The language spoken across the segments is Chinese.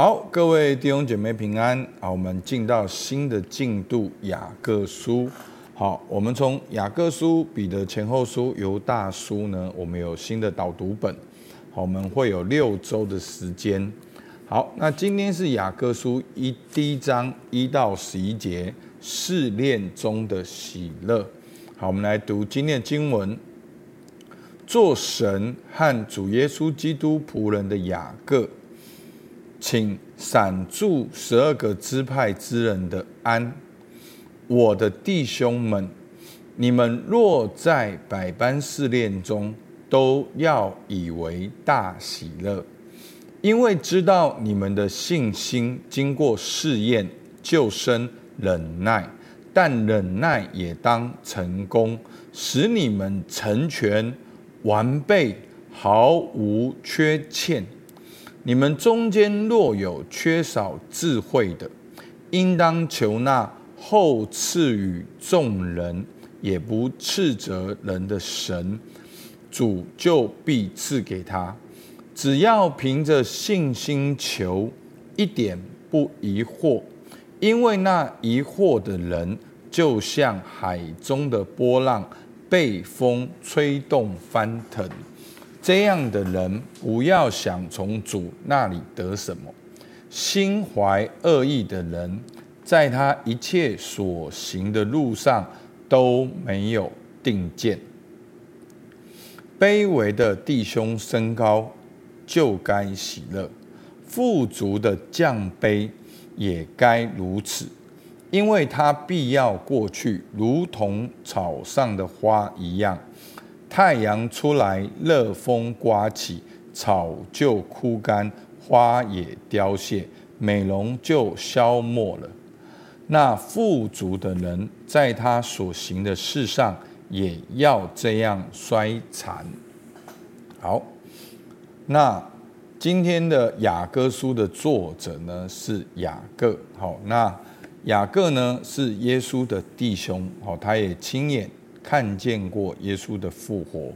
好，各位弟兄姐妹平安。好，我们进到新的进度，雅各书。好，我们从雅各书、彼得前后书、犹大书呢，我们有新的导读本。好，我们会有六周的时间。好，那今天是雅各书一第一章一到十一节，试炼中的喜乐。好，我们来读今天的经文。做神和主耶稣基督仆人的雅各。请散住十二个支派之人的安，我的弟兄们，你们若在百般试炼中，都要以为大喜乐，因为知道你们的信心经过试验，就生忍耐，但忍耐也当成功，使你们成全完备，毫无缺欠。你们中间若有缺少智慧的，应当求那后赐予众人，也不斥责人的神，主就必赐给他。只要凭着信心求，一点不疑惑，因为那疑惑的人，就像海中的波浪，被风吹动翻腾。这样的人不要想从主那里得什么。心怀恶意的人，在他一切所行的路上都没有定见。卑微的弟兄升高，就该喜乐；富足的降卑，也该如此，因为他必要过去，如同草上的花一样。太阳出来，热风刮起，草就枯干，花也凋谢，美容就消没了。那富足的人，在他所行的事上，也要这样衰残。好，那今天的雅各书的作者呢，是雅各。好，那雅各呢，是耶稣的弟兄。好，他也亲眼。看见过耶稣的复活，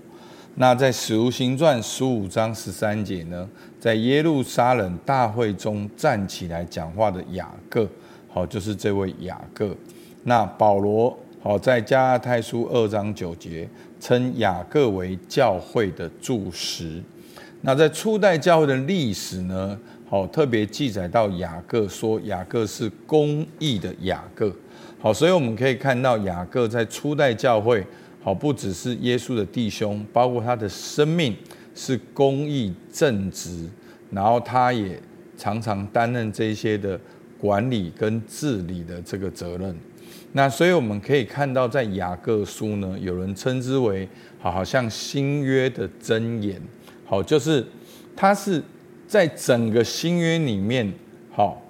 那在使徒行传十五章十三节呢，在耶路撒冷大会中站起来讲话的雅各，好，就是这位雅各。那保罗好，在加拉太书二章九节称雅各为教会的柱石。那在初代教会的历史呢，好，特别记载到雅各说雅各是公义的雅各。好，所以我们可以看到雅各在初代教会，好，不只是耶稣的弟兄，包括他的生命是公义正直，然后他也常常担任这些的管理跟治理的这个责任。那所以我们可以看到，在雅各书呢，有人称之为好，好像新约的箴言，好，就是他是在整个新约里面，好，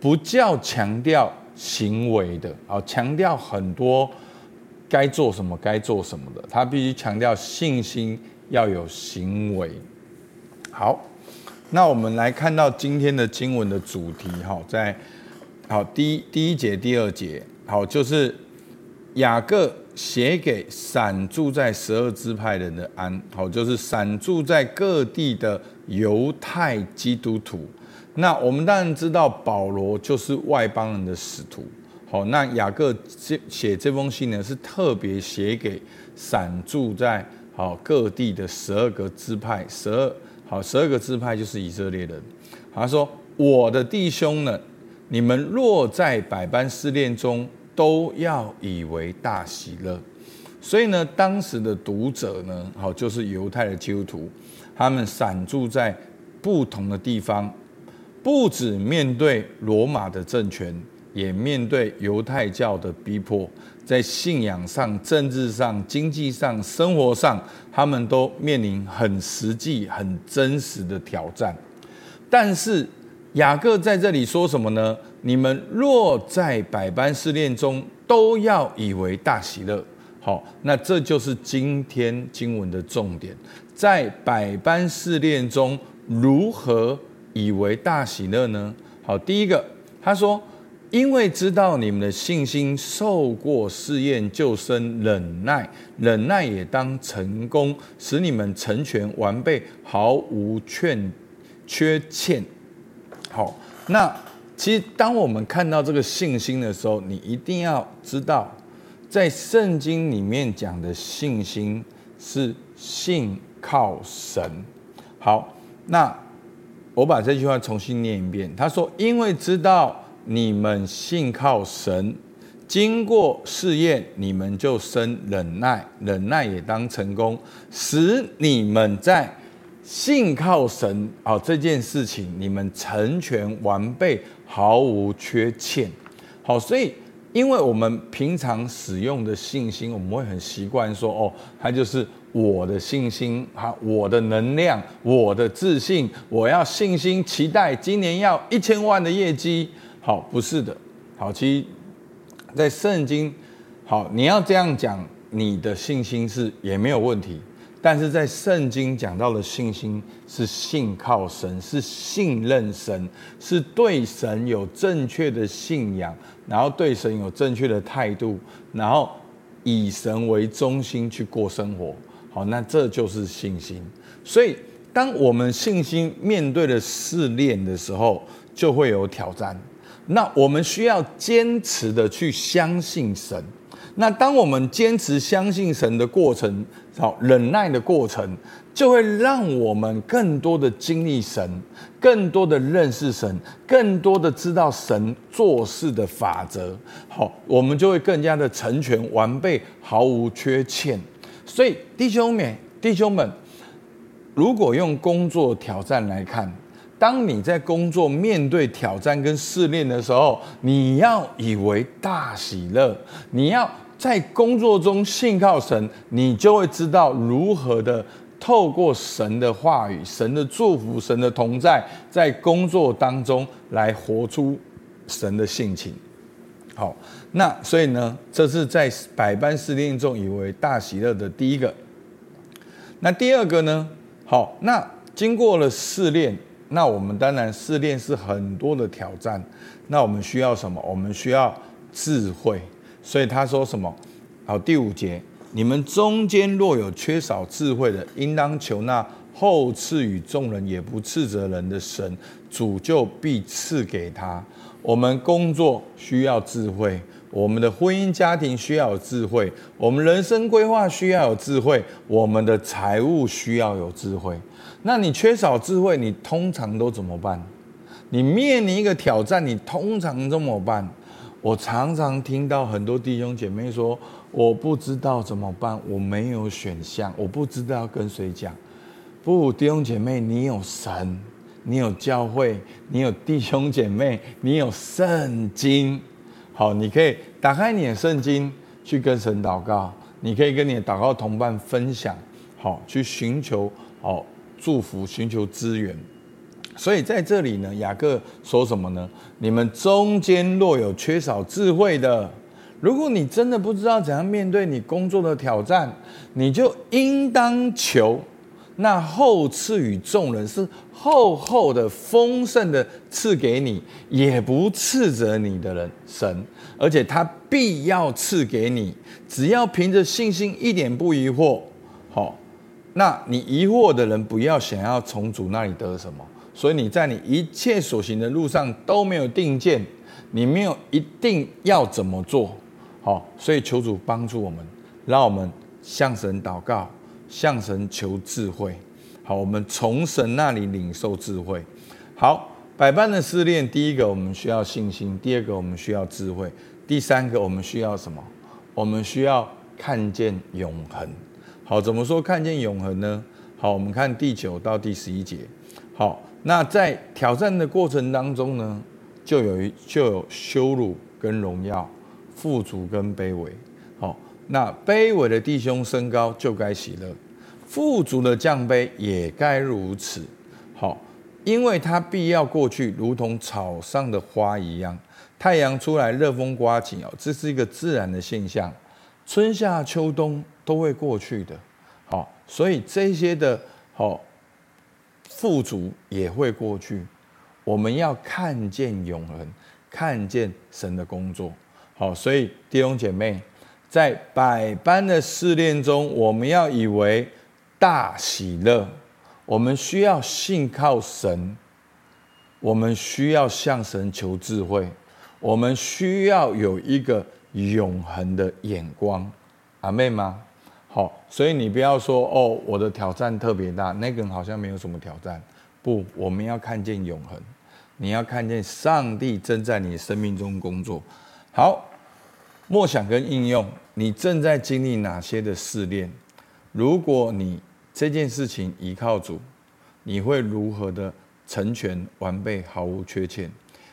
不叫强调。行为的啊，强调很多该做什么该做什么的，他必须强调信心要有行为。好，那我们来看到今天的经文的主题哈，在好第一第一节第二节，好，就是雅各写给散住在十二支派人的安，好，就是散住在各地的犹太基督徒。那我们当然知道保罗就是外邦人的使徒，好，那雅各写这封信呢，是特别写给散住在好各地的十二个支派，十二好十二个支派就是以色列人。他说：“我的弟兄呢，你们若在百般试炼中，都要以为大喜乐。”所以呢，当时的读者呢，好就是犹太的基督徒，他们散住在不同的地方。不止面对罗马的政权，也面对犹太教的逼迫，在信仰上、政治上、经济上、生活上，他们都面临很实际、很真实的挑战。但是雅各在这里说什么呢？你们若在百般试炼中，都要以为大喜乐。好，那这就是今天经文的重点，在百般试炼中如何以为大喜乐呢？好，第一个，他说，因为知道你们的信心受过试验，就生忍耐，忍耐也当成功，使你们成全完备，毫无缺缺欠。好，那其实当我们看到这个信心的时候，你一定要知道，在圣经里面讲的信心是信靠神。好，那我把这句话重新念一遍。他说：“因为知道你们信靠神。”经过试验，你们就生忍耐，忍耐也当成功，使你们在信靠神啊这件事情，你们成全完备，毫无缺欠。好，所以因为我们平常使用的信心，我们会很习惯说，哦，他就是我的信心，哈，我的能量，我的自信，我要信心，期待今年要一千万的业绩。好，不是的，好，其实。在圣经，好，你要这样讲，你的信心是也没有问题。但是在圣经讲到的信心是信靠神，是信任神，是对神有正确的信仰，然后对神有正确的态度，然后以神为中心去过生活。好，那这就是信心。所以，当我们信心面对的试炼的时候，就会有挑战。那我们需要坚持的去相信神。那当我们坚持相信神的过程，好，忍耐的过程，就会让我们更多的经历神，更多的认识神，更多的知道神做事的法则。好，我们就会更加的成全完备，毫无缺欠。所以，弟兄们，弟兄们，如果用工作挑战来看。当你在工作面对挑战跟试炼的时候，你要以为大喜乐。你要在工作中信靠神，你就会知道如何的透过神的话语、神的祝福、神的同在，在工作当中来活出神的性情。好，那所以呢，这是在百般试炼中以为大喜乐的第一个。那第二个呢？好，那经过了试炼。那我们当然试炼是很多的挑战，那我们需要什么？我们需要智慧。所以他说什么？好，第五节，你们中间若有缺少智慧的，应当求那后赐予众人也不斥责人的神，主就必赐给他。我们工作需要智慧，我们的婚姻家庭需要有智慧，我们人生规划需要有智慧，我们的财务需要有智慧。那你缺少智慧，你通常都怎么办？你面临一个挑战，你通常怎么办？我常常听到很多弟兄姐妹说：“我不知道怎么办，我没有选项，我不知道跟谁讲。”不，弟兄姐妹，你有神，你有教会，你有弟兄姐妹，你有圣经。好，你可以打开你的圣经去跟神祷告，你可以跟你的祷告同伴分享，好，去寻求好。祝福，寻求资源，所以在这里呢，雅各说什么呢？你们中间若有缺少智慧的，如果你真的不知道怎样面对你工作的挑战，你就应当求那厚赐与众人，是厚厚的、丰盛的赐给你，也不斥责你的人。神，而且他必要赐给你，只要凭着信心，一点不疑惑，好。那你疑惑的人，不要想要从主那里得什么，所以你在你一切所行的路上都没有定见，你没有一定要怎么做，好，所以求主帮助我们，让我们向神祷告，向神求智慧，好，我们从神那里领受智慧。好，百般的试炼，第一个我们需要信心，第二个我们需要智慧，第三个我们需要什么？我们需要看见永恒。好，怎么说看见永恒呢？好，我们看第九到第十一节。好，那在挑战的过程当中呢，就有就有羞辱跟荣耀，富足跟卑微。好，那卑微的弟兄升高就该喜乐，富足的降卑也该如此。好，因为他必要过去，如同草上的花一样。太阳出来，热风刮起哦，这是一个自然的现象。春夏秋冬。都会过去的，好，所以这些的好富足也会过去。我们要看见永恒，看见神的工作，好，所以弟兄姐妹，在百般的试炼中，我们要以为大喜乐。我们需要信靠神，我们需要向神求智慧，我们需要有一个永恒的眼光，阿妹吗？好，所以你不要说哦，我的挑战特别大，那个人好像没有什么挑战。不，我们要看见永恒，你要看见上帝正在你生命中工作。好，默想跟应用，你正在经历哪些的试炼？如果你这件事情依靠主，你会如何的？成全完备，毫无缺欠。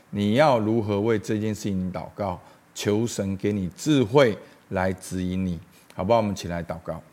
你要如何为这件事情祷告？求神给你智慧来指引你，好不好？我们起来祷告。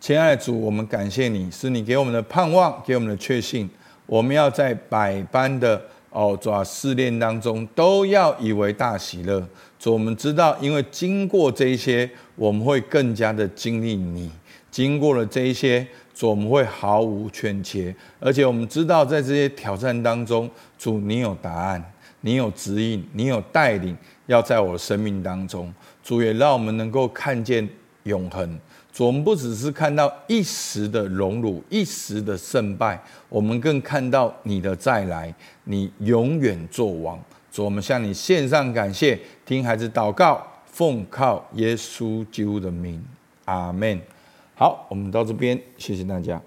亲爱的主，我们感谢你，是你给我们的盼望，给我们的确信。我们要在百般的哦主啊试炼当中，都要以为大喜乐。主，我们知道，因为经过这一些，我们会更加的经历你。经过了这一些。主，我们会毫无欠缺，而且我们知道，在这些挑战当中，主，你有答案，你有指引，你有带领，要在我的生命当中，主也让我们能够看见永恒。主，我们不只是看到一时的荣辱，一时的胜败，我们更看到你的再来，你永远做王。主，我们向你献上感谢，听孩子祷告，奉靠耶稣基督的名，阿门。好，我们到这边，谢谢大家。